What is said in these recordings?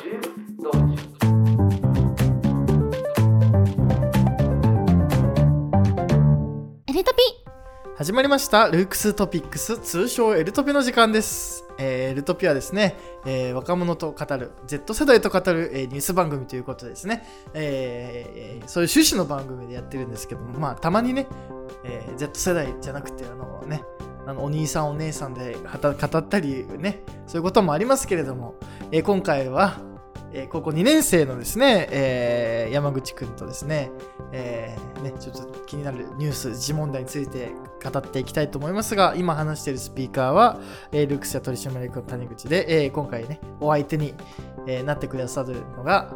中道場エレトピ。始まりました。ルークストピックス通称エルトピの時間です、えーエルトピはですね、えー若者と語る Z 世代と語る、えーニュース番組ということですね、えーそういう趣旨の番組でやってるんですけどもまあたまにね、えー Z 世代じゃなくてあのねあのお兄さんお姉さんで語ったりねそういうこともありますけれども、えー今回は、えー高校2年生のですね、えー山口くんとですね、えーね、ちょっと気になるニュース、時事問題について語っていきたいと思いますが、今話しているスピーカーは、えールークスや取締役の谷口で、えー今回ね、お相手に、えーなってくださるのが、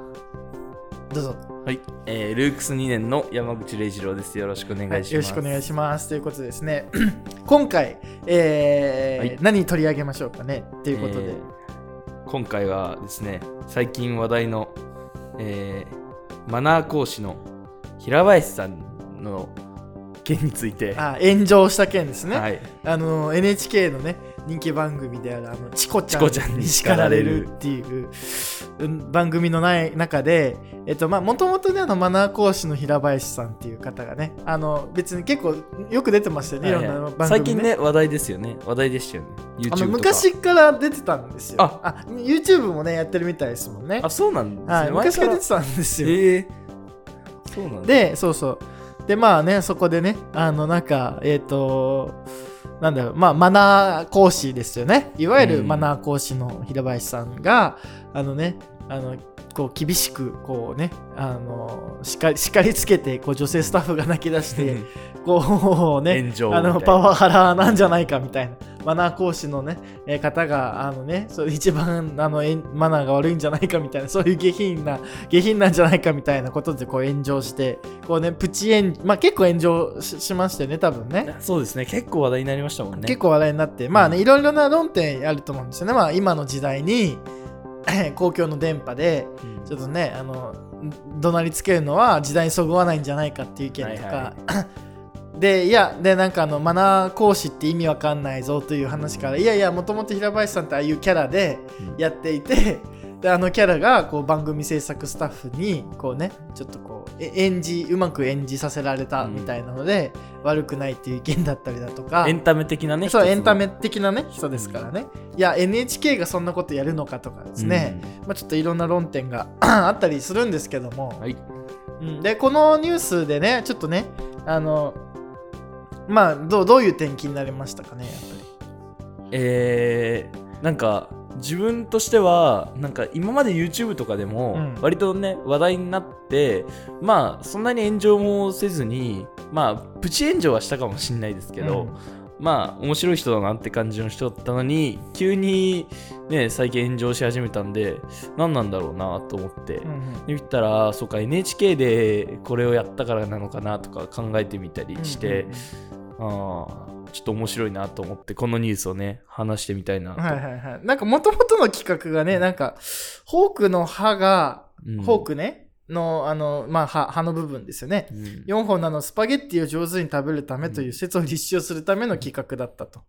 どうぞ、はい、えールークス2年の山口礼二郎です。よろしくお願いします。よろしくお願いします。ということでですね、今回、えーはい何取り上げましょうかね、ということで、えー今回はですね、最近話題の、えーマナー講師の平林さんの件について、あ炎上した件ですね。はい、あの NHK のね人気番組であるあのチコちゃチコちゃんに叱られるっていう。う。ん番組のない中でえっとまあもともとねあのマナー講師の平林さんっていう方がねあの別に結構よく出てましたよね、いろんな番組、ね、最近ね、話題ですよね。話題でしたよね。あの昔から出てたんですよ。あ。あ YouTube もねやってるみたいですもんね。あ、そうなんですね。はい、昔から出てた。たんですよ、えー、そうなんだ。でそうそう。でまあねそこでねあのなんかえっ、となんだろうまあマナー講師ですよね。いわゆるうん。マナー講師の平林さんが、あのねあのこう厳しくこうねあの叱り叱りつけてこう女性スタッフが泣き出してこうねあのパワハラなんじゃないかみたいな。マナー講師のね、えー方があのねそれ一番あのマナーが悪いんじゃないかみたいなそういう下品な下品なんじゃないかみたいなことでこう炎上してこうねプチ炎まあ結構炎上ししましたよね多分ね。そうですね。結構話題になりましたもんね。結構話題になってまあねうん。いろいろな論点あると思うんですよね。まあ今の時代に 公共の電波でうん。ちょっとねあの怒鳴りつけるのは時代にそぐわないんじゃないかっていう意見とか、はい でいやでなんかあのマナー講師って意味わかんないぞという話からいやいやもともと平林さんってああいうキャラでうん。やっていてであのキャラがこう番組制作スタッフにこうねちょっとこうえ演じうまく演じさせられたみたいなので、悪くないっていう意見だったりだとか。エンタメ的なね。そうエンタメ的なね人ですからね、いや NHK がそんなことやるのかとかですね、まあ、ちょっといろんな論点が あったりするんですけども、うんはい。うん、でこのニュースでねちょっとねあのまあどうどういう点気になりましたかねやっぱえー、なんか自分としてはなんか今まで YouTube とかでもうん。割とね、話題になってまあそんなに炎上もせずにまあプチ炎上はしたかもしれないですけりど、まあ面白い人だなって感じの人だったのに急にね最近炎上し始めたんで何なんだろうなと思って、うんうん。で見たらそうか NHK でこれをやったからなのかなとか考えてみたりして、あーちょっと面白いなと思ってこのニュースをね話してみたいなと、はいはいはい。なんかもともとの企画がねなんかフォークの歯が、うん。フォークね？のあのまあ歯歯の部分ですよね。うん。4本のあのスパゲッティを上手に食べるためという説を立証するための企画だったと。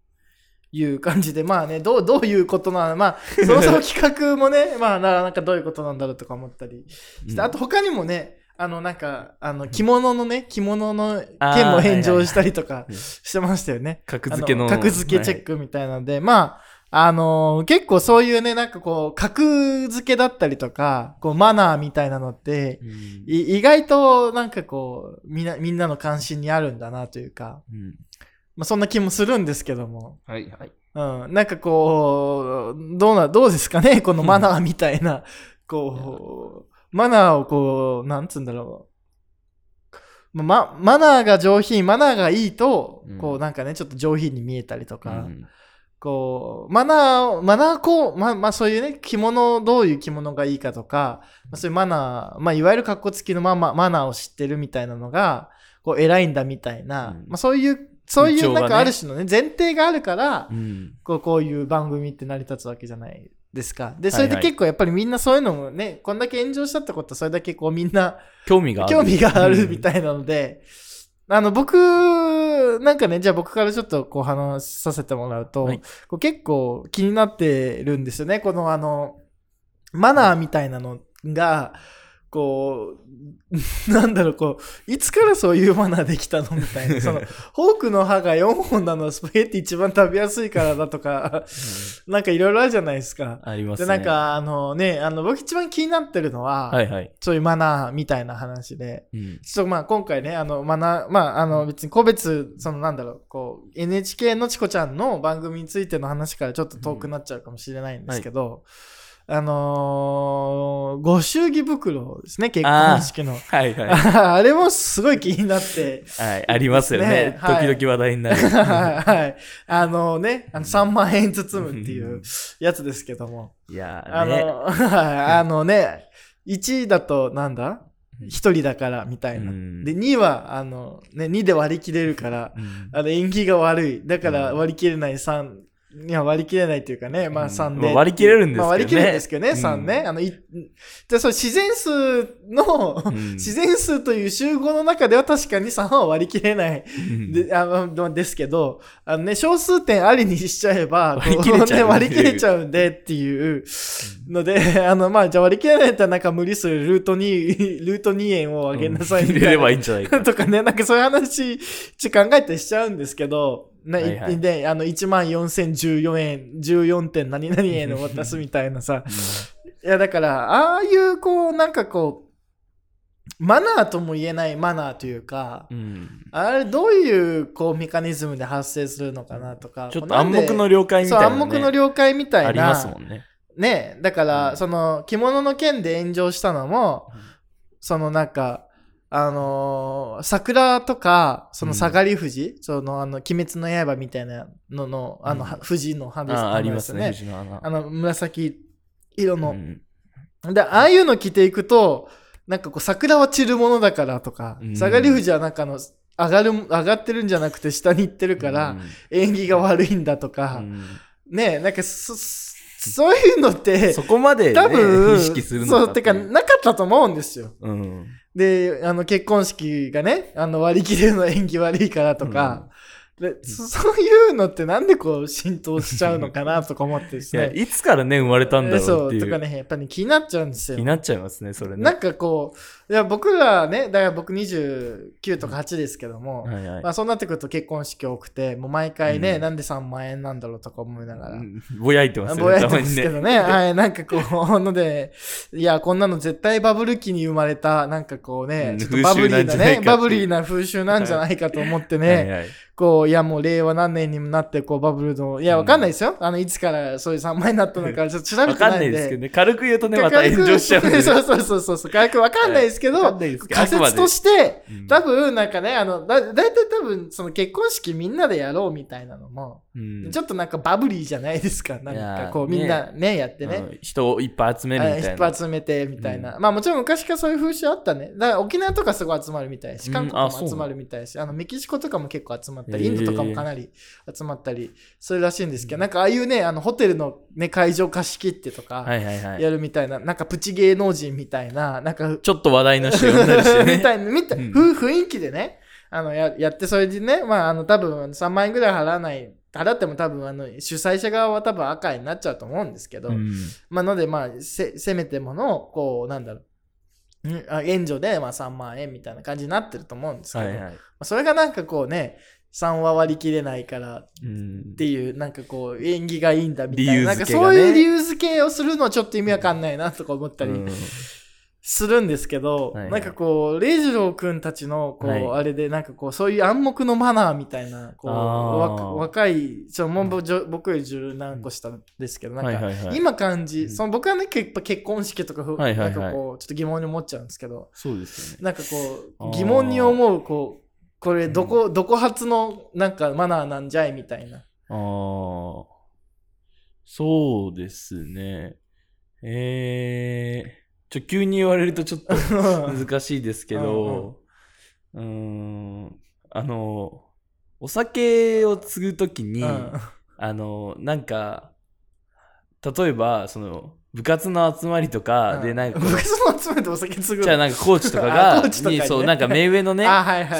いう感じで、まあね、どうどういうことなの？まあ、そもそも企画もね、まあな、なんかどういうことなんだろうとか思ったりして、あと他にもね、あの、なんか、あの、着物のね、着物の件も返上したりとかはいはいしてましたよね。格付けのあ格付けチェックみたいなので、まあ、あのー結構そういうね、なんかこう、格付けだったりとか、こう、マナーみたいなのって、うん。い意外となんかこうみんなみんなの関心にあるんだなというか、うん。まあ、そんな気もするんですけども、はいはい。うん、なんかこうどうなどうですかねこのマナーみたいなこうマナーをこうなんつうんだろう。ま、マナーが上品マナーがいいと、うん。こうなんかねちょっと上品に見えたりとか、うん。こう、マナーを、マナーこう、ま、まあそういうね、着物、どういう着物がいいかとか、まあ、そういうマナー、まあいわゆる格好付きのまま、マナーを知ってるみたいなのが、こう偉いんだみたいな、うん。まあそういう、そういうなんかある種のね、前提があるから、うん。こうこういう番組って成り立つわけじゃないですか？で、はいそれで結構やっぱりみんなそういうのもね、こんだけ炎上したってことはそれだけこうみんな興味がある興味があるみいたいなので、あの、僕、なんかね、じゃあ僕からちょっとこう話させてもらうと、はいこう結構気になってるんですよね。このあの、マナーみたいなのが、こう、なんだろう、こう、いつからそういうマナーできたのみたいな。その、フォークの歯が4本なのはスパゲッティ一番食べやすいからだとか、なんかいろいろあるじゃないですか。で、ありますね。なんか、あのね、あの、僕一番気になってるのは、はいはい。そういうマナーみたいな話で、うん。ちょっとまあ今回ね、あの、マナー、まああの別に個別、そのなんだろう、こう、NHK のチコちゃんの番組についての話からちょっと遠くなっちゃうかもしれないんですけど、あのーご祝儀袋ですね、結婚式の。はいはい。あれもすごい気になって、はい、ありますよね。ねはい時々話題になる。はい。あのね、あの3万円包むっていうやつですけども。いやあーね。の、はいあのね、1位だとなんだ？うん ?1 人だからみたいな。うんで、2は、あの、ね、2で割り切れるから、うんあの、縁起が悪い。だからうん割り切れない3、いや、割り切れないっていうかね、まあうん3で。まあ割り切れるんですけどねまあ割り切れるんですけどね、うん3ね。あの、い、で、そう、自然数の、うん自然数という集合の中では確かに3は割り切れない。うんで、あの、ですけど、あのね、小数点ありにしちゃえば、割り切れちゃうこね割り切れちゃうんでっていうので、あの、まあ、じゃあ割り切れないんだったらなんか無理するルート2、ルート2円を上げなさいみたいな。入れればいいんじゃないか。とかね、なんかそういう話、ち考えたりしちゃうんですけど、ね、はいはいで、あの、1万4014円、14点何々円を渡すみたいなさ。いや、だから、ああいう、こう、なんかこう、マナーとも言えないマナーというか、うんあれどういうこうメカニズムで発生するのかなとか。ちょっと暗黙の了解みたいな、ね。暗黙の了解みたいな。ありますもんね。ね。だから、うんその、着物の件で炎上したのも、うんそのなんか、あのー桜とか、その下がり富士、その、あの、鬼滅の刃みたいなのの、あの、うんは富士の花ですあありますね。あの、紫色の。うんで、ああいうの着ていくと、なんかこう、桜は散るものだからとか、うん下がり富士はなんかあの、上がる、上がってるんじゃなくて下に行ってるから、縁起が悪いんだとうか、んねなんかそ、ういうのって、そこまで、ね、多分、意識するのそう、てか、なかったと思うんですよ。うん。で、あの、結婚式がね、あの、割り切れるの縁起悪いからとか、でそそういうのってなんでこう浸透しちゃうのかなとか思ってですいや、ね。いつからね、生まれたんだろそうう、っていう。とかね、やっぱり、ね、気になっちゃうんですよ気に。なっちゃいますね、それね。なんかこう、いや、僕らね、だから僕29とか8ですけども、はいはいまあそうなってくると結婚式多くて、もう毎回ね、うんなんで3万円なんだろうとか思いながら。うんぼやいてますよぼね、やいてますけ。どね。はい、なんかこう、ので、いや、こんなの絶対バブル期に生まれた、なんかこうね、うんちょっとバブリーなね、バブリーな風習なんじゃないかと思ってね、はいはいこう、いやもう令和何年にもなって、こうバブルの、いや、わかんないですよ。あの、いつからそういう3万円になったのか、ちょっと調べわかんてないいですけどね。軽く言うとね、また炎上しちゃうんでね。そうそうそうそう軽くわかんないですけど、仮説として、うん。多分なんかね、あの、だ、だいたい多分、その結婚式みんなでやろうみたいなのも、うん。ちょっとなんかバブリーじゃないですか。なんかこう、みんなね、やってね。うん。人をいっぱい集めるみたいな。引っ集めてみたいな、まあもちろん昔からそういう風習あったね。だから沖縄とかすごい集まるみたいしうん。韓国も集まるみたいし、あのメキシコとかも結構集まったりインドとかもかなり集まったりするらしいんですけど、なんかああいうねあのホテルの、ね、会場貸し切ってとかはいはいはい。やるみたいな、なんかプチ芸能人みたいななんかちょっと話題の人呼んだりしてね。みたいな、みたい、うん。ふ雰囲気でね、あの、や、やって、それでね、まあ、あの、多分3万円ぐらい払わない、払っても多分、あの、主催者側は多分赤になっちゃうと思うんですけど、うん。まあ、ので、まあ、せ、せめてもの、こう、なんだろう、援助で、まあ、3万円みたいな感じになってると思うんですけど、はいはい。まあそれがなんかこうね、3は割り切れないからっうんていう、なんかこう、縁起がいいんだみたいな、理由なんかそういう理由付けをするのはちょっと意味わかんないなとか思ったり、うんするんですけど、はいはい。なんかこう、礼二郎くんたちの、こう、はい。あれで、なんかこう、そういう暗黙のマナーみたいな、こう、若い、ちょ、もうぼじょ僕より十何個下ですけど、なんか、はいはいはい。今感じ、うん。その僕はね、結構結婚式とかふ、はいはいはい。なんかこう、ちょっと疑問に思っちゃうんですけど、そうですよね。なんかこう、疑問に思う、こう、これ、どこ、どこ発の、なんかマナーなんじゃいみたいな。ああ、そうですね。えー、ちょ、急に言われるとちょっと 難しいですけど、うーん、あの、お酒を継ぐときに、うん。あの、なんか、例えば、その、部活の集まりとかで、なんか部活の集めてお酒継ぐじゃあなんかコーチとか あが、コーチとかにそう、なんか目上のね、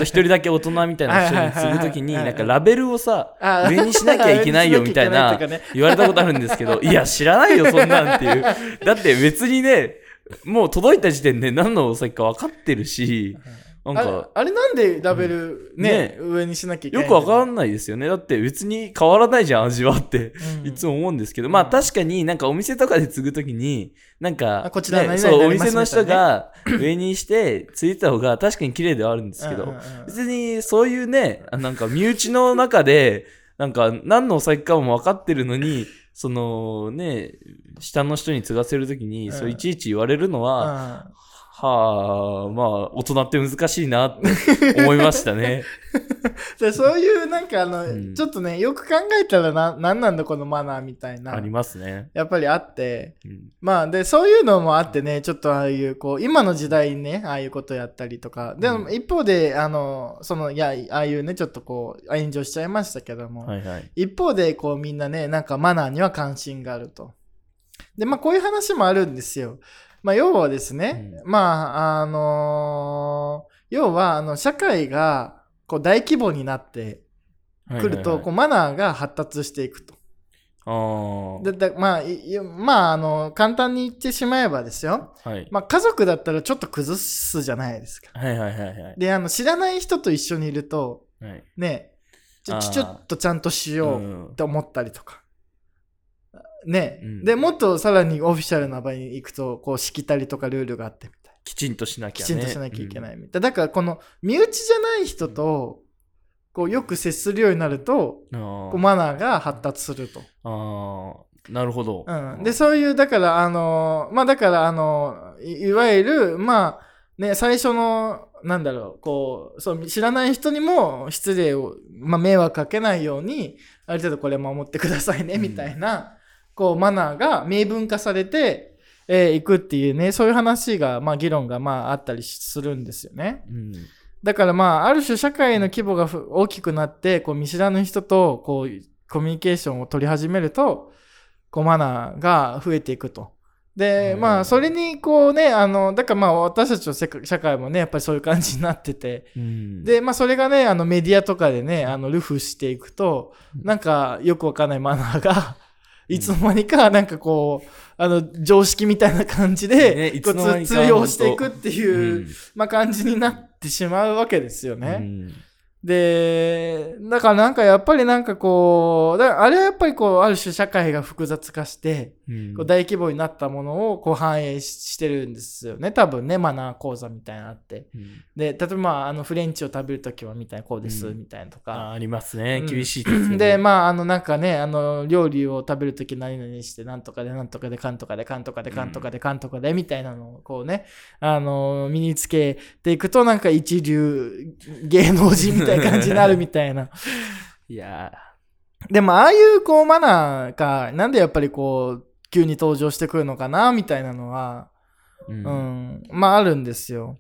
一人だけ大人みたいな人に継ぐときに、なんかラベルをさ、あ 上にしなきゃいけないよみたいな言われたことあるんですけど、いや、知らないよ、そんなんっていう。だって別にね、もう届いた時点で何のお酒か分かってるし、なん。あれか、あれなんでラベルね,、ね。上にしなきゃいけないよくわかんんないですよね。だって別に変わらないじゃん、味はって。うん。いつも思うんですけど、まあうん。確かになんかお店とかで継ぐときに、なんか、あこちらねそう、お店の人が上にして継いでた方が確かに綺麗ではあるんですけど別にそういうね、あなんか身内の中で、なんか何のお酒かも分かってるのに、そのね、下の人に継がせるときに、うん。そういちいち言われるのは、うんはあ、まあ大人って難しいなって思いましたね。でそういうなんかあの、うん。ちょっとねよく考えたらななんなんだこのマナーみたいな。ありますね。やっぱりあって。うん。まあでそういうのもあってねちょっとああいうこう今の時代にねああいうことやったりとか。でもうん。一方であのそのいやああいうねちょっとこう炎上しちゃいましたけども、はいはい。一方でこうみんなねなんかマナーには関心があると。でまあこういう話もあるんですよまあ要はですね、まああのー要はあの社会がこう大規模になってくると、はいはいこうマナーが発達していくとはい、ででまあまああの簡単に言ってしまえばですよああ。はい。まあ家族だったらちょっと崩すじゃないですかはいはいはいはい。であの知らない人と一緒にいるとはい、ねちょちょっとちゃんとしよううんって思ったりとか。ね、うんで、もっとさらにオフィシャルな場に行くと、こう、しきたりとかルールがあってみたいきちんとしなな。きゃね。きちんとしなきゃいけないみたいな。だから、この、身内じゃない人と、こう、よく接するようになると、うん。こうあマナーが発達すると。あー、なるほど。うん。で、そういう、だから、あの、まあ、だから、あの、いいわゆる、まあ、ね、最初の、なんだろう、こう、そう、知らない人にも失礼を、まあ、迷惑かけないように、ある程度これ守ってくださいね、うんみたいな、こう、マナーが明文化されて、えーいくっていうね、そういう話が、まあ、議論が、まあ、あったりするんですよね。うん。だからまあ、ある種社会の規模がふ大きくなって、こう見知らぬ人とこうコミュニケーションを取り始めると、こうマナーが増えていくと。で、うんまあ、それにこうね、あの、だからまあ、私たちの社会もね、やっぱりそういう感じになってて、うん、で、まあ、それがね、あのメディアとかでね、あの、ルフしていくと、なんかよくわかんないマナーが、いつの間にか、なんかこう、あの、常識みたいな感じねで、いこうつの間にかつ通用していくっていう、うんまあ、感じになってしまうわけですよね。うんで、だからなんかやっぱりなんかこう、だからあれはやっぱりこう、ある種社会が複雑化して、うんこう大規模になったものをこう反映ししてるんですよね。多分ね、マナー講座みたいなのあって。うんで、例えばまあ、あのフレンチを食べるときはみたいな、こうです、うんみたいなとあか。ありますね。うん厳しいですよね。で、まあ、あの、なんかね、あの、料理を食べるとき何々して、なんとかで、なんとかで、かんとかで、かんとかで、かんとかで、かんとかで、みたいなのを、こうね、あの、身につけていくと、なんか一流芸能人みたいな感じになるみたいな。いやでも、ああいう、こう、マナーが、なんでやっぱりこう、急に登場してくるのかな、みたいなのは、ー、うんうん、まあ、あるんですよ。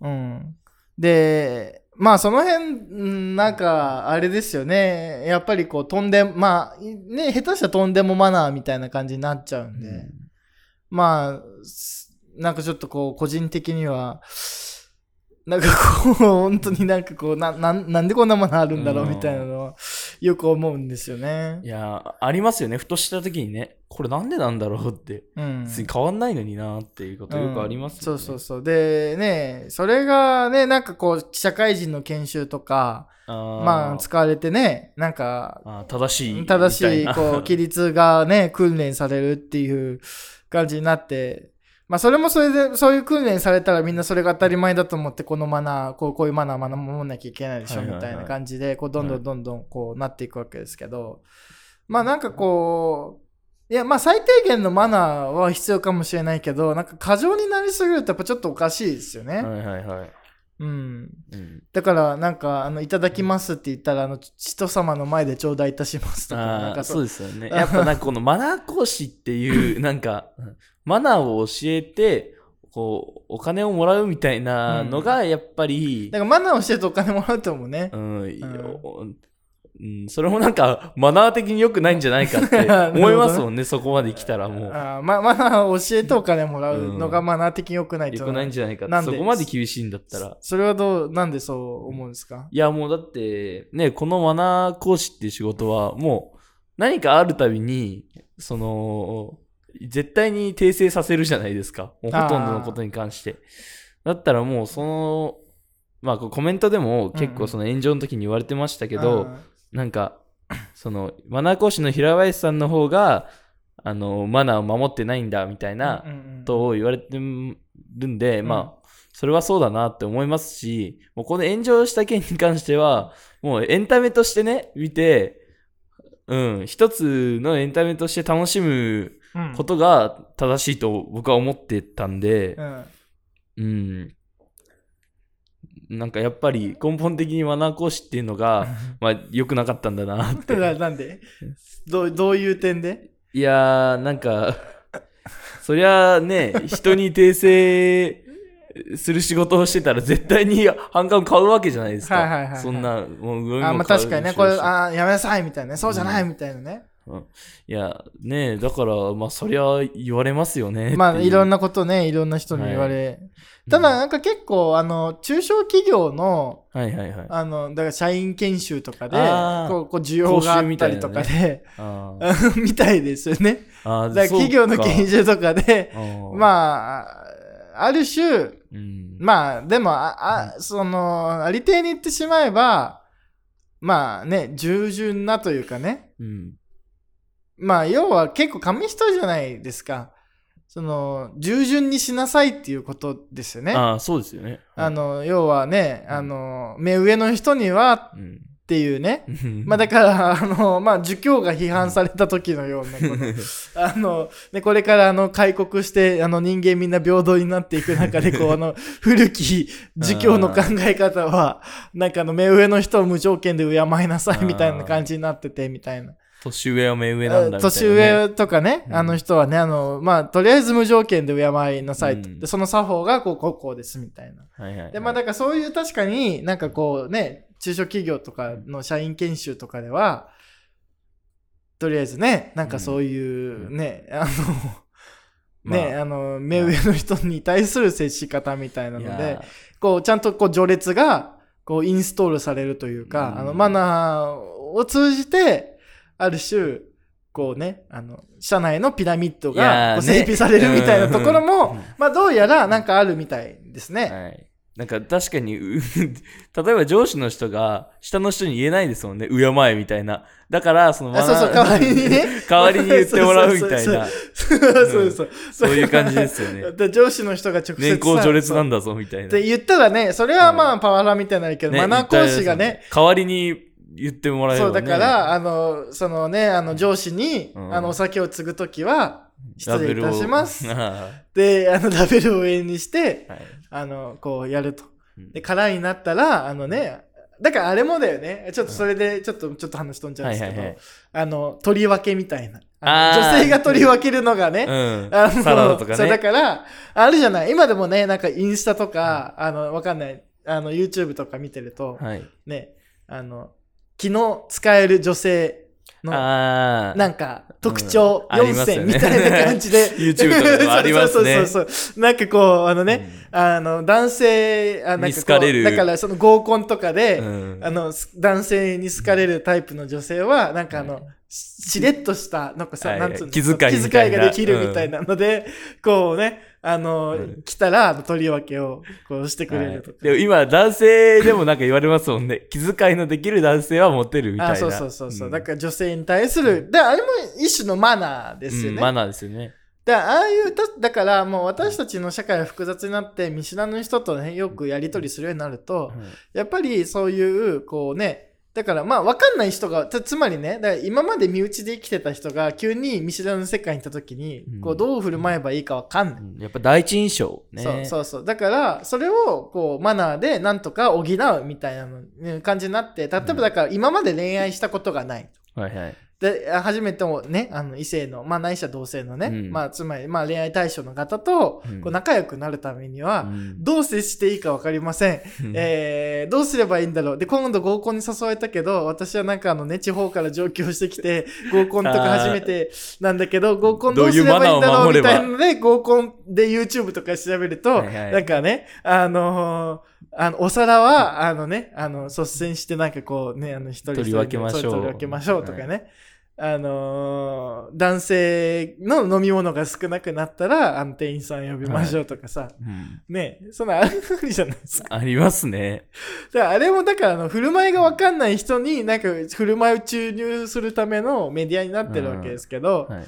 うんうん。で、まあその辺、うんなんか、あれですよね。やっぱりこう、とんでも、まあ、ね、下手したらとんでもマナーみたいな感じになっちゃうんで、まあ、すなんかちょっとこう、個人的には、なんかこう、本当になんかこう、な、なんなんでこんなものあるんだろううんみたいなのは、よく思うんですよねい。やーありますよね。ふとした時にね、これなんでなんだろうって、うん。別に変わんないのになっていうことよくありますよね。うんそうそうそう。で、ね、それがね、なんかこう、社会人の研修とか、あーまあ、使われてね、なんか、正しい。正しい、こう、規律がね、訓練されるっていう感じになって、まあ、それもそれで、そういう訓練されたらみんなそれが当たり前だと思って、このマナー、こうこういうマナー、マナー守んなきゃいけないでしょ、みたいな感じで、こう、どんどんどんどん、こう、なっていくわけですけど、まあ、なんかこう、いや、まあ、最低限のマナーは必要かもしれないけど、なんか過剰になりすぎるとやっぱちょっとおかしいですよね。はいはいはい。うん。うん、だから、なんか、あの、いただきますって言ったら、あの、人様の前で頂戴いたしますとか、なんかそうですよね。やっぱなんかこのマナー講師っていう、なんか、マナーを教えて、こう、お金をもらうみたいなのが、やっぱり、だからマナーをしてるとお金もらうと思うね。うん、んおうん、それもなんかマナー的に良くないんじゃないかって 思いますもんね、そこまで来たらもう。あーまマナーを教えてお金もらうのがマナー的に良くない良くないんじゃないかって。なんで？そこまで厳しいんだったら。それはどう、なんでそう思うんですか？いや、もうだって、ね、このマナー講師っていう仕事は、もう何かあるたびに、その、絶対に訂正させるじゃないですか。もうほとんどのことに関して。だったらもうその、まあコメントでも結構その炎上の時に言われてましたけど、なんか、その、マナー講師の平林さんの方が、あの、マナーを守ってないんだみたいなうんうんうん。ことを言われてるんで、うん。まあ、それはそうだなって思いますし、もうこの炎上した件に関しては、もうエンタメとしてね、見て、うん、一つのエンタメとして楽しむうんことが正しいと僕は思ってたんでう、んうん。なんかやっぱり根本的にマナー講師っていうのが、まあ良くなかったんだなって。ななんで？どうどういう点で？いやー、なんか、そりゃあね、人に訂正する仕事をしてたら絶対に反感を買うわけじゃないですか。はいはいはいはいそんな、もう、あまあ確かにね、これ、ああやめなさいみたいなね、そうじゃないみたいなね。いや、ねだから、まあ、そりゃ言われますよね。まあいろんな。なことね、いろんな人に言われ。ただなんか結構、あの、中小企業の、はいはいはい。あの、だから社員研修とかで、こう、こう需要があったりとかで、あー みたいですよね。あー、だから企業の研修、修とかで、まあ、ある種、うん、まあ、でも、あ、あその、ありていに言ってしまえば、まあね、従順なというかね、うん。まあ、要は結構紙一重じゃないですか。その、従順にしなさいっていうことですよね。あああ、そうですよね。の、要はね、あの、目上の人にはうん。っていうね。うんまあだから、あの、まあ、儒教が批判された時のようなこと。あの、ね、これからあの、開国して、あの、人間みんな平等になっていく中で、こう、あの、古き儒教の考え方は、なんかあの、目上の人を無条件で敬いなさいみたいな感じになってて、みたいな。年上は目上なんだね。年上とかね、うんあの人はね、あの、まあ、とりあえず無条件で敬いなさいと。うんで、その作法が、こう、こう、こうです、みたいな。はいはいはい、で、まあ、だからそういう確かになんかこうね、中小企業とかの社員研修とかでは、とりあえずね、なんかそういうね、あの、ね、まああの、目上の人に対する接し方みたいないのやで、こう、ちゃんとこう、序列が、こう、インストールされるというか、うん。あの、マナーを通じて、ある種、こうね、あの、社内のピラミッドが整備されるみたいなところうん。も、まあ、どうやらなんかあるみたいですね。はい。なんか確かに、う 例えば上司の人が下の人に言えないですもんね。敬えみたいな。だから、そのあそうそう、代わりにね。代わりに言ってもらうみたいな。そうそうそう。そういう感じですよね。で上司の人が直接さ。年功序列なんだ。だぞみたいな。って言ったらね、それはまあパワハラみたいになるけど、ねマナー講師がね、、代わりに言ってもらえるそうだから、あの、そのね、あの上司に、うんあの、お酒を継ぐときは、失礼いたします。はで、あの、ラベルを上にして、い。あの、こうやると。うんで、空になったら、あのね、だからあれもだよね。ちょっとそれで、ちょっと、ちょっと話飛んじゃうんですけど、はいはいはいあの、取り分けみたいな。女性が取り分けるのがね、うん。あのサラダとかそうだね。から、あるじゃない。今でもね、なんかインスタとか、あの、わかんない。あの、YouTube とか見てると、はい。ね、あの、昨日使える女性の。なんか、特徴うん。あり4ますよね。選みたいな感じで。YouTube とかでもありますね。そうそうそう。なんかこう、あのね、あの、男性、あなんかだからその合コンとかで、うん。あの、す男性に好かれるタイプの女性は、なんかあの、ししれっとした、なんかさ、はい。なんつうの気遣いができるみたいなので、こうね、あの、うん来たら、取り分けを、こうしてくれるとか。でも今、男性でもなんか言われますもんね。気遣いのできる男性はモテるみたいな。あそうそうそうそう、んだから女性に対する、で、あれも一種のマナーですよね。うんマナーですよね。だからああいうただからもう私たちの社会が複雑になって見知らぬ人とねよくやり取りするようになると、やっぱりそういうこうねだからまあ分かんない人がつつまりねだから今まで身内で生きてた人が急に見知らぬ世界に行った時に、うんこうどう振る舞えばいいか分かんない。うんやっぱ第一印象ね。そうそうそうだからそれをこうマナーでなんとか補うみたいな感じになって例えばだから今まで恋愛したことがないはいはい。で初めてもねあの異性のまあないしは同性のね、うん。まあつまりまあ恋愛対象の方とうん。こう仲良くなるためには、うん。どう接していいか分かりません、えーどうすればいいんだろう。で今度合コンに誘われたけど私はなんかあのね地方から上京してきて 合コンとか初めてなんだけど合コンどうすればいいんだろうみたいなので合コンで YouTube とか調べると、はいはい。なんかねあのーあのお皿はあのねあの率先してなんかこうねあの一人一人取り分けましょう。そう取り分けましょうとかね、あのー男性の飲み物が少なくなったらあの店員さん呼びましょうとかさ、うんねそんなあるじゃないですか。ありますね。だからあれもだからあの振る舞いが分かんない人になんか振る舞いを注入するためのメディアになってるわけですけど、はい。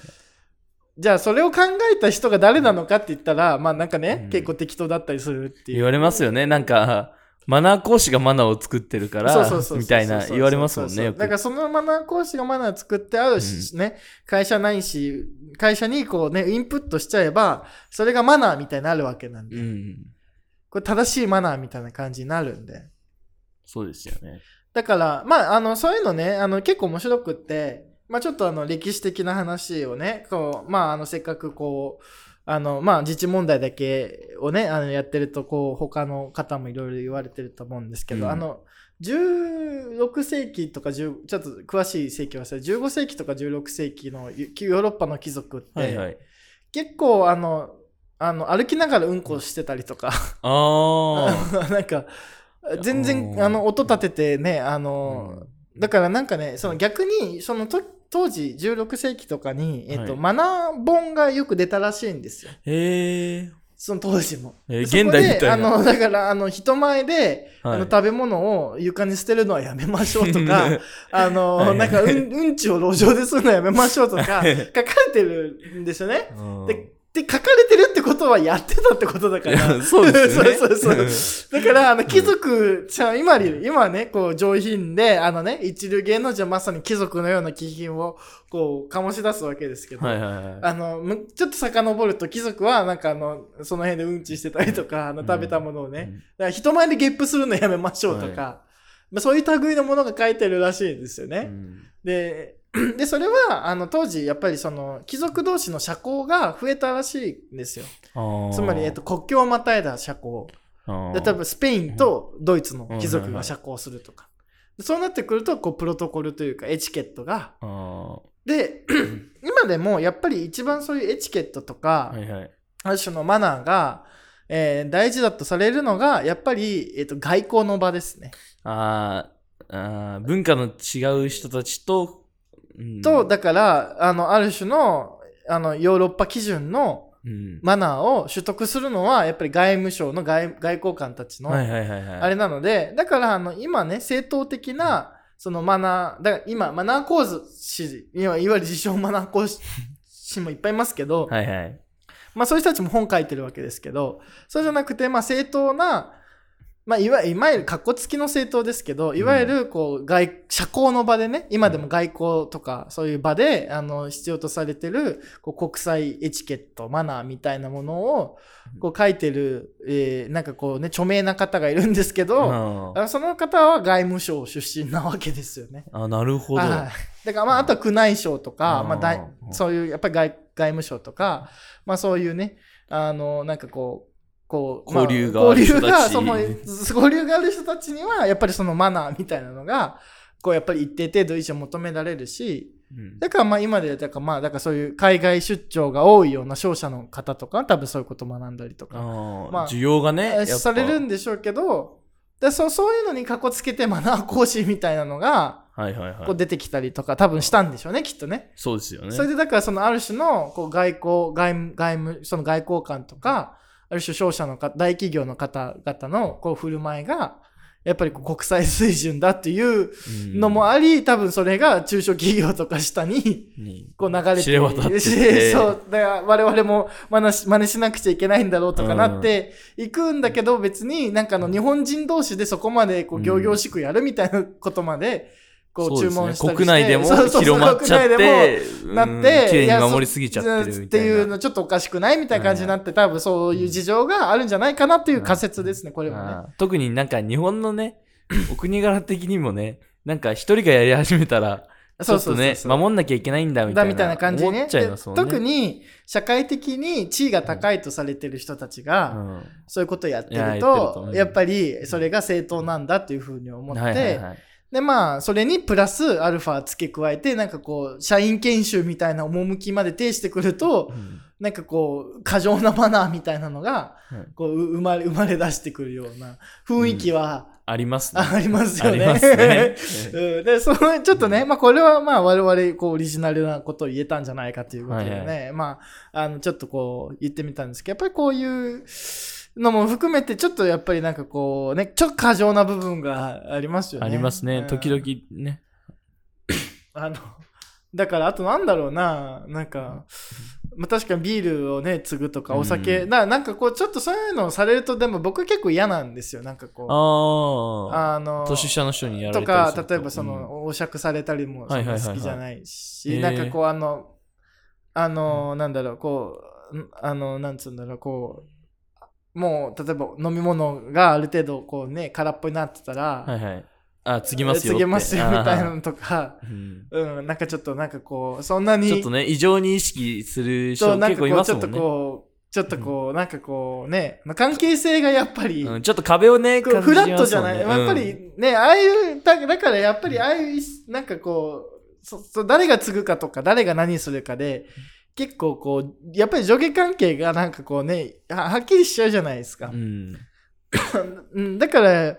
じゃあそれを考えた人が誰なのかって言ったら、まあなんかね、うん結構適当だったりするっていう。言われますよね。なんか、マナー講師がマナーを作ってるから、みたいな言われますもんね。だからそのマナー講師がマナー作ってあるし、ね、会社ないし、会社にこうね、インプットしちゃえば、それがマナーみたいになるわけなんで、うん。これ正しいマナーみたいな感じになるんで。そうですよね。だから、まあ、あの、そういうのね、あの、結構面白くって、まあ、ちょっとあの、歴史的な話をね、こう、まあ、あの、せっかくこう、あの、まあ、自治問題だけをね、あの、やってると、こう、他の方もいろいろ言われてると思うんですけど、うん。あの、16世紀とか10、ちょっと詳しい世紀は忘れ15世紀とか16世紀のヨーロッパの貴族って、はいはい。結構、あの、あの、歩きながらうんこしてたりとか、あ なんか、全然、うん。あの、音立ててね、あの、だからなんかね、その逆に、そのと当時16世紀とかに、えっと、はいマナー本がよく出たらしいんですよ。へえ。その当時も。えーそこで現代みたいなあの、だから、あの、人前で、はいあの、食べ物を床に捨てるのはやめましょうとか、あの、はいなんか、うん、うんちを路上でするのはやめましょうとか、書かはいれてるんですよね。うんで、で、書かれてるってことはやってたってことだかいら。やそうですよね。そうそうそう。だから、あの、貴族、じゃあ今に、今はね、こう、上品で、あのね、一流芸能人はまさに貴族のような気品を、こう、醸し出すわけですけど、はいはいはい。あの、むちょっと遡ると貴族は、なんかあの、その辺でうんちしてたりとか、あの、うん食べたものをね、だから人前でゲップするのやめましょうとか、まあ、そういう類のものが書いてるらしいんですよね。うんで、で、それは、あの、当時、やっぱりその、貴族同士の社交が増えたらしいんですよ。つまり、えっと、国境をまたいだ社交。あーで、多分スペインとドイツの貴族が社交するとか。でそうなってくると、こう、プロトコルというか、エチケットが。あで、今でもやっぱり一番そういうエチケットとか、ーはいはい。ある種のマナーが、えー大事だとされるのが、やっぱり、えっと、外交の場ですね。あーあー、文化の違う人たちと、うんと、だから、あの、ある種の、あの、ヨーロッパ基準のうんマナーを取得するのは、やっぱり外務省の外外交官たちの。あれなので、だから、あの、今ね、正当的な、そのマナー、だから今、マナー講師、いわゆる自称マナー講師もいっぱいいますけど、はいはい。まあそういう人たちも本書いてるわけですけど、そうじゃなくて、まあ正当な、まあいわいわゆる格好付きの正当ですけど、いわゆるこう外、社交の場でね、今でも外交とかそういう場で、あの、必要とされてる、こう国際エチケット、マナーみたいなものを、こう書いてる、えーなんかこうね、著名な方がいるんですけど、その方は外務省出身なわけですよね。あ、なるほど。はい。だからまあ、あとは宮内省とか、うん。まあ大う、んそういう、やっぱり外外務省とか、まあそういうね、あの、なんかこう、こう、まあ交流がある人たち交流が、その、交流がある人たちには、やっぱりそのマナーみたいなのが、こう、やっぱり一定程度以上求められるし、うんだからまあ今で、だからまあ、だからそういう海外出張が多いような商社の方とかは多分そういうことを学んだりとか、あーまあ需要がね、されるんでしょうけど、でそうそういうのにかこつけてマナー講師みたいなのが、はいはいはい。こう出てきたりとか、多分したんでしょうね、きっとね。そうですよね。それでだからそのある種のこう外交、外務、外務、その外交官とか、ある種商社のか大企業の方々のこう振る舞いが、やっぱり国際水準だっていううんのもあり、多分それが中小企業とか下ににこう流れて知れ渡ってて。そう。だから我々も真似し真似しなくちゃいけないんだろうとかなっていくんだけど、別になんかあの日本人同士でそこまでこう行々しくやるみたいなことまで、こう注そうですね文したりして。国内でも広まっちゃって、もなって、うん綺麗に守りすぎちゃってるみたいな。っていうのちょっとおかしくないみたいな感じになって、多分そういう事情があるんじゃないかなっていう仮説ですね、これはね。特になんか日本のね、お国柄的にもね、なんか一人がやり始めたら、ちょっとね、守んなきゃいけないんだみたいな。だみたいな感じでねね。で特に社会的に地位が高いとされてる人たちが、うん、そういうことをやってるとうんとやっぱりそれが正当なんだっていうふうに思って、はいはいはい。でまあそれにプラスアルファ付け加えてなんかこう社員研修みたいな趣まで呈してくるとうん。なんかこう過剰なマナーみたいなのがはい。こうう生まれ生まれ出してくるような雰囲気は、ありますね。ありますよね。ありますね。うん、で、その、ちょっとね、まあ、これはまあ、我々、こう、オリジナルなことを言えたんじゃないかということでね、はい。まあ、あの、ちょっとこう、言ってみたんですけど、やっぱりこういうのも含めて、ちょっとやっぱりなんかこう、ね、ちょっと過剰な部分がありますよね。ありますね。うん。時々ね。あの、だから、あとなんだろうな、なんか、まあ、確かにビールをね、継ぐとか、お酒、うんななんかこう、ちょっとそういうのをされると、でも僕結構嫌なんですよ、なんかこう。あの年下の人にやらとれたりする、か例えばその、お酌されたりも好きじゃないし、なんかこうあの、あの、なんだろう、こう、んあの、なんつうんだろう、こう、もう、例えば飲み物がある程度、こうね、空っぽになってたら、はいはい。あ、継ぎますよって。継げますよみたいなあのとか、ーうんうん、なんかちょっとなんかこう、そんなに、ちょっとね、異常に意識する人結構いますもんね。こう、ちょっとこう、なんかこうね、関係性がやっぱり、うん、ちょっと壁をね、こうフラットじゃない、やっぱりね、ああいう、だだからやっぱりああいう、なんかこう、そそ誰が継ぐかとか、誰が何するかで、結構こう、やっぱり上下関係がなんかこうね、ははっきりしちゃうじゃないですかう。ん。うん、だから、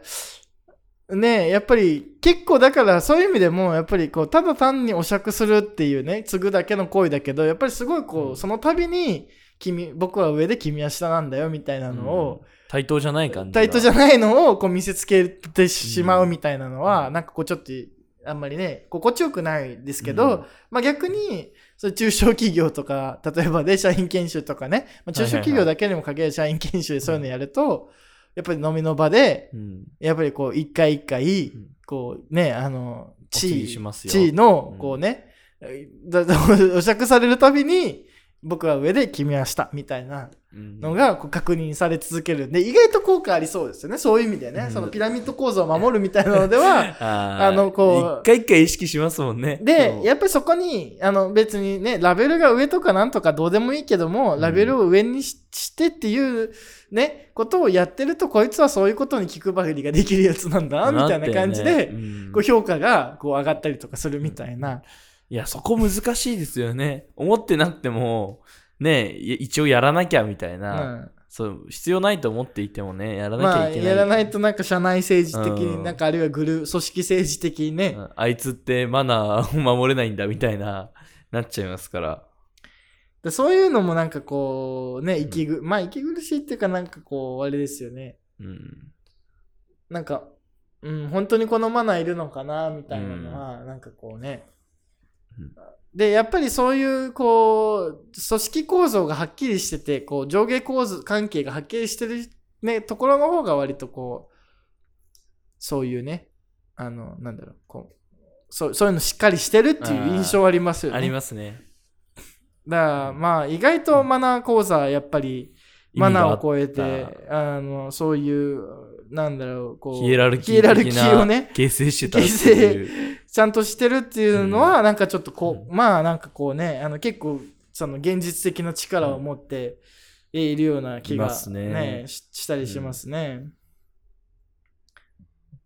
ね、やっぱり結構だからそういう意味でもやっぱりこうただ単にお酌するっていうね継ぐだけの行為だけどやっぱりすごいこう、うんその度に君僕は上で君は下なんだよみたいなのを、対等じゃない感じが。対等じゃないのをこう見せつけてしまうみたいなのは、うんなんかこうちょっとあんまりね心地よくないですけど、うんまあ逆にそういう中小企業とか例えばで社員研修とかね、まあ、中小企業だけにも限る社員研修でそういうのやると、やっぱり飲みの場でうん。やっぱりこう一回一回ん。こうねあの地位地位のうん。こうね、お釈されるたびに僕は上で君は下みたいなうんのがこう確認され続ける。んで意外と効果ありそうですよね。そういう意味でね、うん。そのピラミッド構造を守るみたいなのでは あー。あのこう一回一回意識しますもんね。でやっっぱりそこにあの別にねラベルが上とかなんとかどうでもいいけどもん。ラベルを上にししてっていうねことをやってるとこいつはそういうことに気配りができるやつなんだなみたいな感じで、こう評価がこう上がったりとかするみたいな。いや、そこ難しいですよね。思ってなくても、ね、い一応やらなきゃみたいな、うんそう、必要ないと思っていてもね、やらなきまあ、ゃいけない。やらないとなんか社内政治的に、うんなんかあるいはグルー、組織政治的にね、うんあいつってマナーを守れないんだみたいな、なっちゃいますから。でそういうのもなんかこう、ね、息ぐ、まあ息苦しいっていうかなんかこう、あれですよね。うん。なんか、うん、本当にこのマナーいるのかな、みたいなのは、なんかこうね。うんで、やっぱりそういう、こう、組織構造がはっきりしてて、こう、上下構図関係がはっきりしてる、ね、ところの方が割とこう、そういうね、あの、なんだろう、こう、そうそういうのしっかりしてるっていう印象はありますよね。ありますね。だから、まあ、意外とマナー講座、やっぱり、マナーを超えて、あの、そういう、なんだろう、こう、ヒエラルキーをね、形成してたっていう。ちゃんとしてるっていうのは、なんかちょっとこう、まあなんかこうね、あの結構、その現実的な力を持っているような気がねね、ししたりしますね。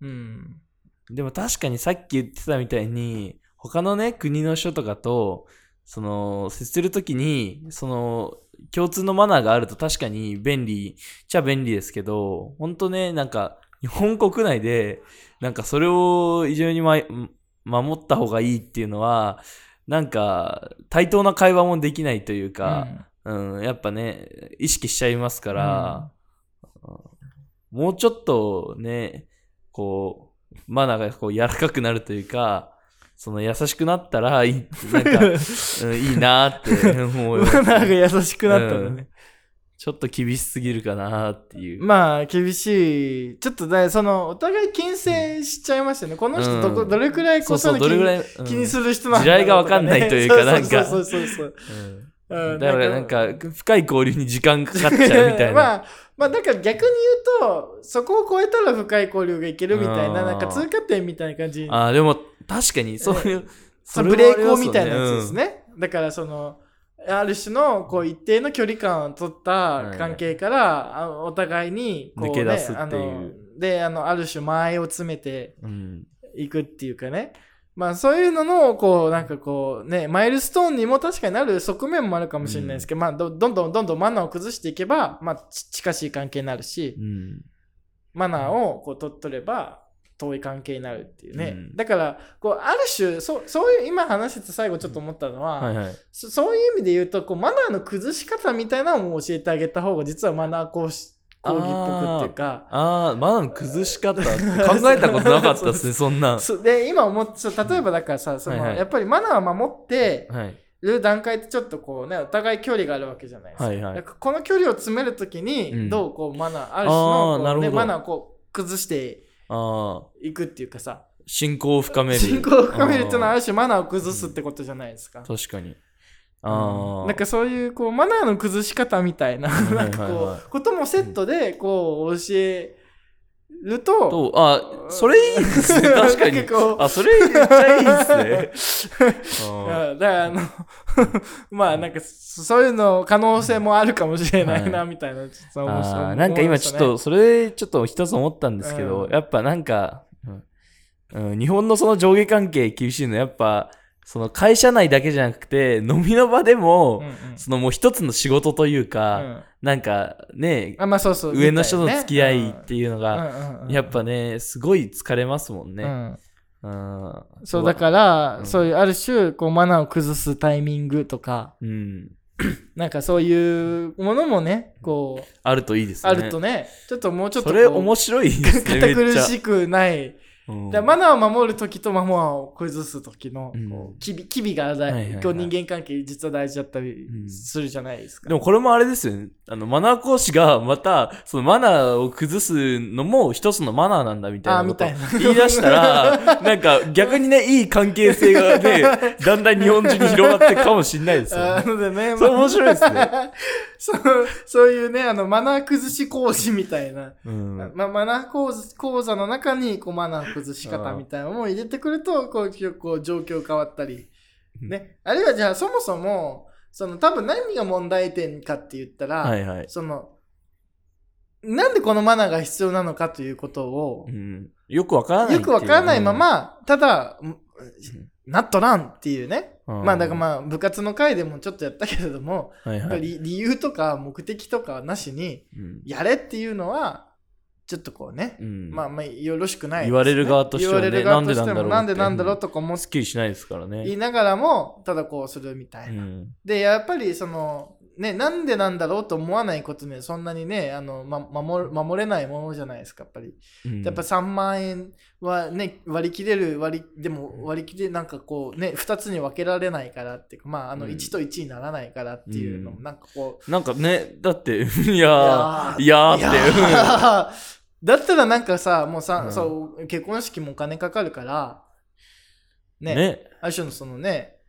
うん。でも確かにさっき言ってたみたいに、他のね、国の人とかと、その、接するときに、その、共通のマナーがあると確かに便利っちゃ便利ですけど、本当ね、なんか、日本国内で、なんかそれを非常に、ま、守った方がいいっていうのは、なんか、対等な会話もできないというか、うん、やっぱね、意識しちゃいますから、もうちょっとね、こう、マナーがこう柔らかくなるというか、その優しくなったらいい、なんか、うん、いいなって思うマナーが優しくなったんだね。ちょっと厳しすぎるかなっていう。まあ、厳しい。ちょっとだ、その、お互い牽制しちゃいましたね。この人どこ、うんどれくらいこその気どれぐらい、に気にする、る人なんだ地雷がわかんないというかなんかそうそうそうだからなんか、深い交流に時間かかっちゃうみたいな。まあ、まあ、だから逆に言うと、そこを超えたら深い交流がいけるみたいな、うんなんか通過点みたいな感じ。ああ、でも確かにそういう、そのブレーコーみたいなやつですね。だからその、ある種のこう一定の距離感を取った関係から、あお互いにこう、ね、抜け出すっていうあのであのある種間合いを詰めてうん。いくっていうかねまあそういうののこうなんかこうねマイルストーンにも確かになる側面もあるかもしれないですけど、まあどどんどんどんどんマナーを崩していけば、まあ、ち近しい関係になるし、うん。マナーをこう取っとれば遠い関係になるっていうね、うん。だからこうある種そそういう今話してて最後ちょっと思ったのは、はいはい。そそういう意味で言うとこうマナーの崩し方みたいなのも教えてあげた方が実はマナー講師講義っぽくっていうか。ああ、マナーの崩し方考えたことなかったですね、そんな。そで今思って例えばだからさその、はいはい。やっぱりマナーを守ってはい。る段階ってちょっとこうねお互い距離があるわけじゃないですか,、はいはい。だからこの距離を詰めるときうにん。どうこうマナー、ある種あのね、マナーをこう崩してああ、いくっていうかさ信仰を深める。信仰を深めるっていうのはあある種マナーを崩すってことじゃないですか。ー確かに。ああ。なんかそういうこうマナーの崩し方みたいなはいなんかこうこともセットでこう教えるとと、あ、それいいですね、確かに。あ、それめっちゃいいですね。だからあの まあなんかそそういうの可能性もあるかもしれないなはみたいなちょっといなんか今ちょっと、それちょっと一つ思ったんですけど、うん。やっぱなんか、うん。うん。日本のその上下関係厳しいのはやっぱ、その会社内だけじゃなくて、飲みの場でも、うんうんそのもう一つの仕事といううか、んなんかね、あまあそうそう上の人との付き合いっていうのが、がやっぱね、すごい疲れますもんね。うんうん。そうだから、うんそういうある種こうマナーを崩すタイミングとかうん。なんかそういうものもねこうあるといいですね。あるとねちょっともうちょっとそれ面白いですね。堅。苦しくないうんマナーを守るときとマナーを崩すときのうんこう機微機微が大、はいはい人間関係実は大事だったりうんするじゃないですか。でもこれもあれですよね。あの、マナー講師がまた、そのマナーを崩すのも一つのマナーなんだみたいなこと言い出したら、なんか逆にね、いい関係性がね、だんだん日本中に広がっていくかもしれないですよね。あのでね、それ面白いですね。そうそういうね、あの、マナー崩し講師みたいな。うん。ま、マナー講座講座の中にこうマナー崩し方みたいなのも入れてくるとこう結構状況変わったり、ね、あるいはじゃあそもそもその多分何が問題点かって言ったら、はいはい。そのなんでこのマナーが必要なのかということをうん、よくわからないよくわからないまうん、ま、ただ、なっとらんっていうね。うんまあだからまあ部活の会でもちょっとやったけれども、はいはい。理理由とか目的とかなしにうんやれっていうのは、ちょっとこうね、うんまあまあよろしくないね、言われる側としてはねてもなでななんんでなんんだろうってだろうとか思っすっきりしないですからね。言いながらも、ただこうするみたいうな。ん。で、やっぱりその、ね、なんでなんだろうと思わないことね、そんなにね、あの、ま、守る守れないものじゃないですか、やっぱり。うん。やっぱ3万円はね、割り切れる、割り、でも割り切れ、なんかこうね、2つに分けられないからっていうか、まあ、あの、うん。1と1にならないからっていうのも、うん。なんかこう、なんかね、だって、いやー、いやーって。だったらなんかさ、もうさ、うん。そう、結婚式もお金かかるから、ね、ね。ある種のそのね、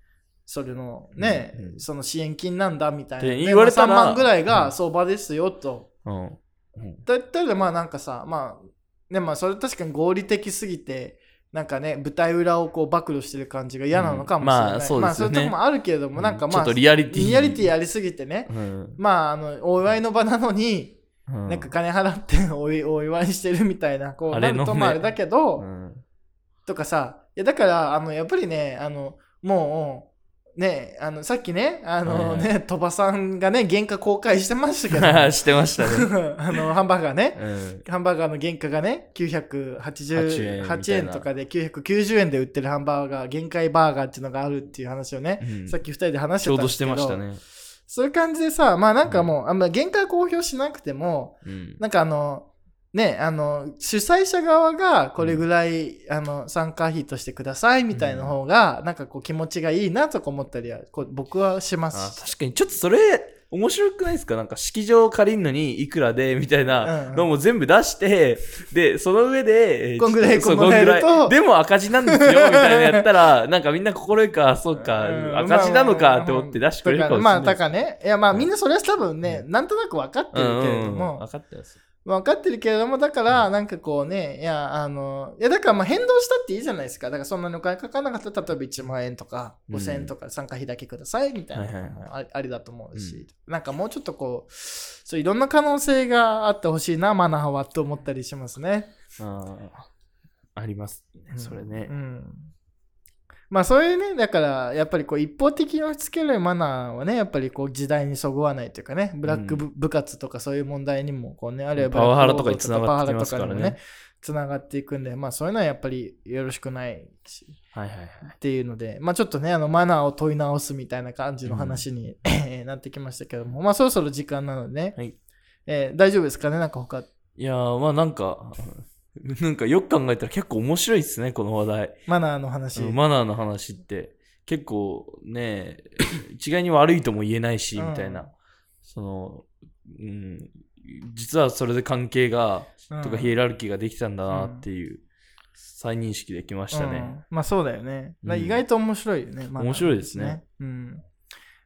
それのね、うんうんその支援金なんだみたいな、言われたらまあ3万ぐらいうんが相場ですよと。うん。うんだったらまあなんかさ、まあ、ね、まあそれ確かに合理的すぎて、なんかね、舞台裏をこう暴露してる感じが嫌なのかもしれない。うんまあそうですよねまあそういうとこもあるけれども、なんかまあ、リアリティ。リアリティやりすぎてね、うん。まあ、あの、お祝いの場なのに、うんなんか金払って お祝いしてるみたいな、こうなるとまああれだけど、うんとかさ、いやだから、あの、やっぱりね、あの、もう、ね、あの、さっきね、あのはいね、鳥羽さんがね、原価公開してましたけど、してましたね。あの、ハンバーガーね、うん。ハンバーガーの原価がね、988円とかで990円で売ってるハンバーガー、限界バーガーっていうのがあるっていう話をね、うんさっき2人で話しちょうどしててたんですけど、ましたね。そういう感じでさ、まあなんかもう、あんま限界公表しなくても、うん。なんかあの、ね、あの、主催者側がこれぐらい、あの、参加費としてくださいみたいな方が、なんかこう気持ちがいいなとか思ったりは、こう僕はしまあす。確かに、ちょっとそれ、面白くないですか？なんか式場借りんのにいくらで？みたいなのも全部出して、で、その上で、えーこんぐらいこんぐらいでも赤字なんですよ、みたいなやったら、なんかみんな心得か、そうか、うん赤字なのかって思って出してくれるかもしれまあ、ないです。だからね、いやまあみんなそれは多分ね、なんとなく分かってるけれどうんうんうん。も、分かってます。分かってるけれども、だから、なんかこうね、いや、あの、いや、だからまあ変動したっていいじゃないですか。だからそんなにお金かからなかったら、例えば1万円とかうん5000円とか参加費だけくださいみたいなあありだと思うし、なんかもうちょっとこう、そういろんな可能性があってほしいな、マナーはと思ったりしますね。ああありますね、それねう。ん。まあそういうね、だからやっぱりこう一方的に押し付けるマナーはね、やっぱりこう時代にそぐわないというかね、ブラック部,、部活とかそういう問題にもこうね、あるいはパワハラとかに繋がってきますからね。パワハラとにもつながっていくんで、まあそういうのはやっぱりよろしくないし、はいはいはい。っていうので、まあちょっとね、あのマナーを問い直すみたいな感じの話に、なってきましたけども、まあそろそろ時間なのでね、はい。えー大丈夫ですかね、なんか他、いやー、まあなんか、なんかよく考えたら結構面白いですね、この話題。マナーの話。うんマナーの話って結構ね、一概に悪いとも言えないし、うんみたいな。その、うん、実はそれで関係が、うんとかヒエラルキーができたんだなっていう、再認識できましたね。うんまあそうだよね。意外と面白いよね。まあ面白いですね。うん。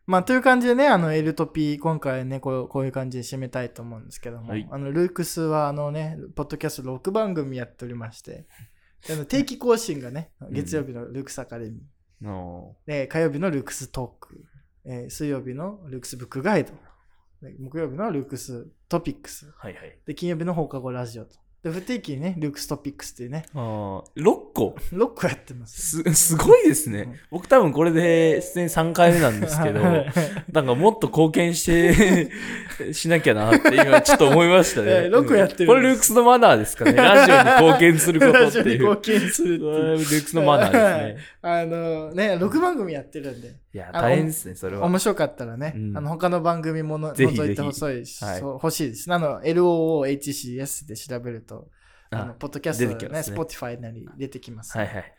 まあという感じでね、あの、エルトピー、今回ねこう、こういう感じで締めたいと思うんですけども、はい。あの、ルークスはあのね、ポッドキャスト6番組やっておりまして、であの定期更新がね、ん。月曜日のルークスアカデミー、ので火曜日のルークストーク、えー水曜日のルークスブックガイド、で木曜日のルークストピックス、はいはい。で、金曜日の放課後ラジオと。で、不定期にね、ルークストピックスっていうね、あー6個？6個やってます。す、すごいですうんね。僕多分これで出演3回目なんですけど、は いなんかもっと貢献して、しなきゃなって今ちょっと思いましたね。えー六個やってるこれルークスのマナーですかね。ラジオに貢献することラジオにっていう。貢献するって。ルークスのマナーですね。あのね、6番組やってるんで、いや、大変ですね、それは。面白かったらね、うんあの他の番組もの覗いてほしいし、はい欲しいです。あの、LOOHCS で調べると、あのあポッドキャストね、ね Spotify なり出てきます。はいはい。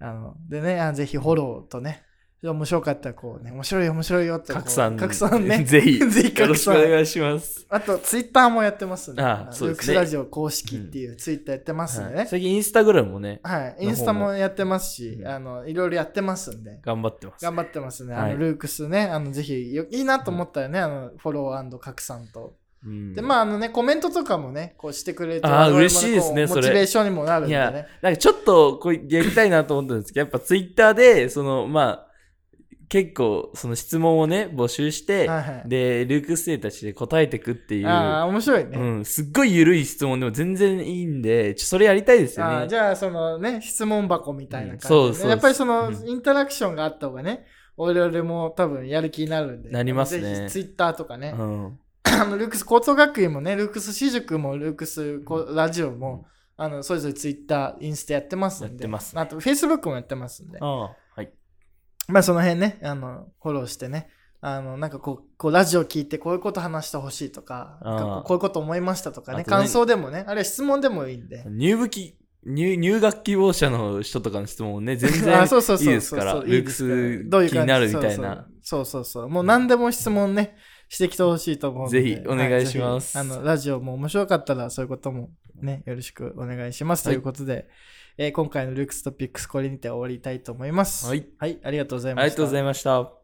あのでね、あぜひフォローとね、面白かったらこうね、面白い面白いよって拡散。拡散ね。ぜひ。ぜひよろ拡散。しくお願いします。あと、ツイッターもやってますんで、あそうですねルークスラジオ公式っていうツイッターやってますんでね。はい最近インスタグラムもね、はい、インスタもやってますし、うんあの、いろいろやってますんで、頑張ってます。頑張ってますね。あの、はいルークスね、あの、ぜひよ、いいなと思ったらね、あの、フォロー拡散と。うんで、まあ、あのね、コメントとかもね、こうしてくれると、あ嬉しいですねモチベーションにもなるんでね。、なんかちょっとこれやりたいなと思ったんですけど、やっぱツイッターで、その、まあ、結構、その質問をね、募集して、はいはい。で、ルークス生たちで答えてくっていう、ああ、面白いね。うん、すっごい緩い質問でも全然いいんで、ちょそれやりたいですよね。じゃあ、そのね、質問箱みたいな感じで、うんそうそうやっぱりその、うんインタラクションがあった方がね、我々も多分やる気になるんで。なりますねぜひツイッターとかね、うん。あのルークス高等学院もね、ルークス私塾もルークスこラジオも、あのそれぞれツイッター、インスタやってますんで、やってますねあとフェイスブックもやってますんで、ああ、はい。まあその辺ね、あのフォローしてね、あのなんかこうこうラジオ聞いてこういうこと話してほしいとか、あー。なんかこういうこと思いましたとかね、あとね感想でもね、あるいは質問でもいいんで。入部き入入学希望者の人とかの質問もね、全然 あそうそうそういいですから、そうそうルークス気になるみたいな。そうそうそうそうもう何でも質問ねしてきてほしいと思うので。ぜひお願いします。あのラジオも面白かったらそういうこともねよろしくお願いします、はいということで、えー今回のルークストピックスこれにて終わりたいと思います。はい、はい、ありがとうございました。ありがとうございました。